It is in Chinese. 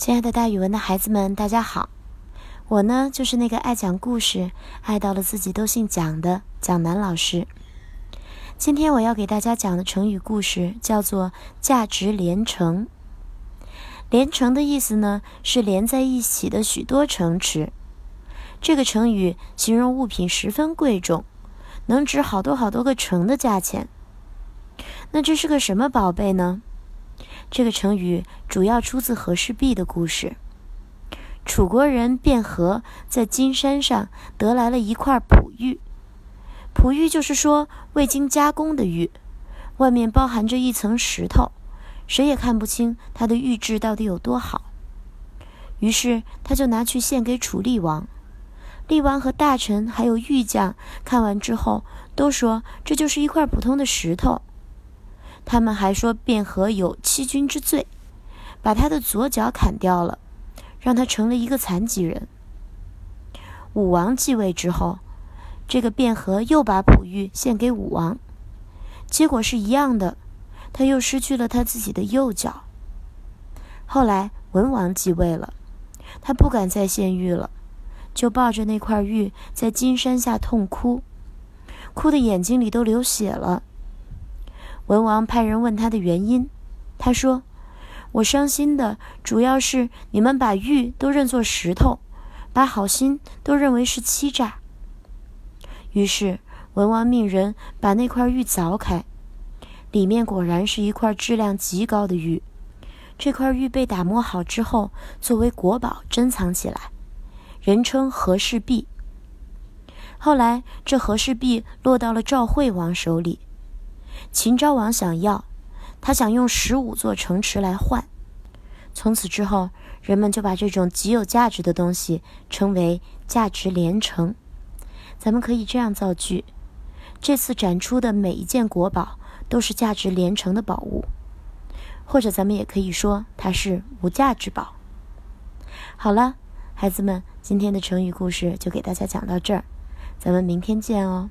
亲爱的，大语文的孩子们，大家好！我呢，就是那个爱讲故事、爱到了自己都姓蒋的蒋楠老师。今天我要给大家讲的成语故事叫做“价值连城”。连城的意思呢，是连在一起的许多城池。这个成语形容物品十分贵重，能值好多好多个城的价钱。那这是个什么宝贝呢？这个成语主要出自和氏璧的故事。楚国人卞和在金山上得来了一块璞玉，璞玉就是说未经加工的玉，外面包含着一层石头，谁也看不清它的玉质到底有多好。于是他就拿去献给楚厉王。厉王和大臣还有玉匠看完之后，都说这就是一块普通的石头。他们还说卞和有欺君之罪，把他的左脚砍掉了，让他成了一个残疾人。武王继位之后，这个卞和又把璞玉献给武王，结果是一样的，他又失去了他自己的右脚。后来文王继位了，他不敢再献玉了，就抱着那块玉在金山下痛哭，哭的眼睛里都流血了。文王派人问他的原因，他说：“我伤心的主要是你们把玉都认作石头，把好心都认为是欺诈。”于是文王命人把那块玉凿开，里面果然是一块质量极高的玉。这块玉被打磨好之后，作为国宝珍藏起来，人称和氏璧。后来这和氏璧落到了赵惠王手里。秦昭王想要，他想用十五座城池来换。从此之后，人们就把这种极有价值的东西称为“价值连城”。咱们可以这样造句：这次展出的每一件国宝都是价值连城的宝物，或者咱们也可以说它是无价之宝。好了，孩子们，今天的成语故事就给大家讲到这儿，咱们明天见哦。